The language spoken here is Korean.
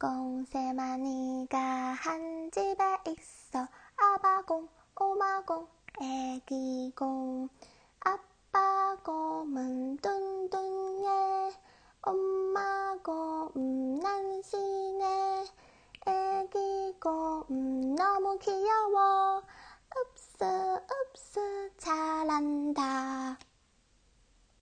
꽁 세마니가 한 집에 있어. 아바공 오마공 애기공 아빠곰은 뚱뚱해. 엄마곰 난신해. 애기곰 너무 귀여워. 읍스 읍스 잘한다.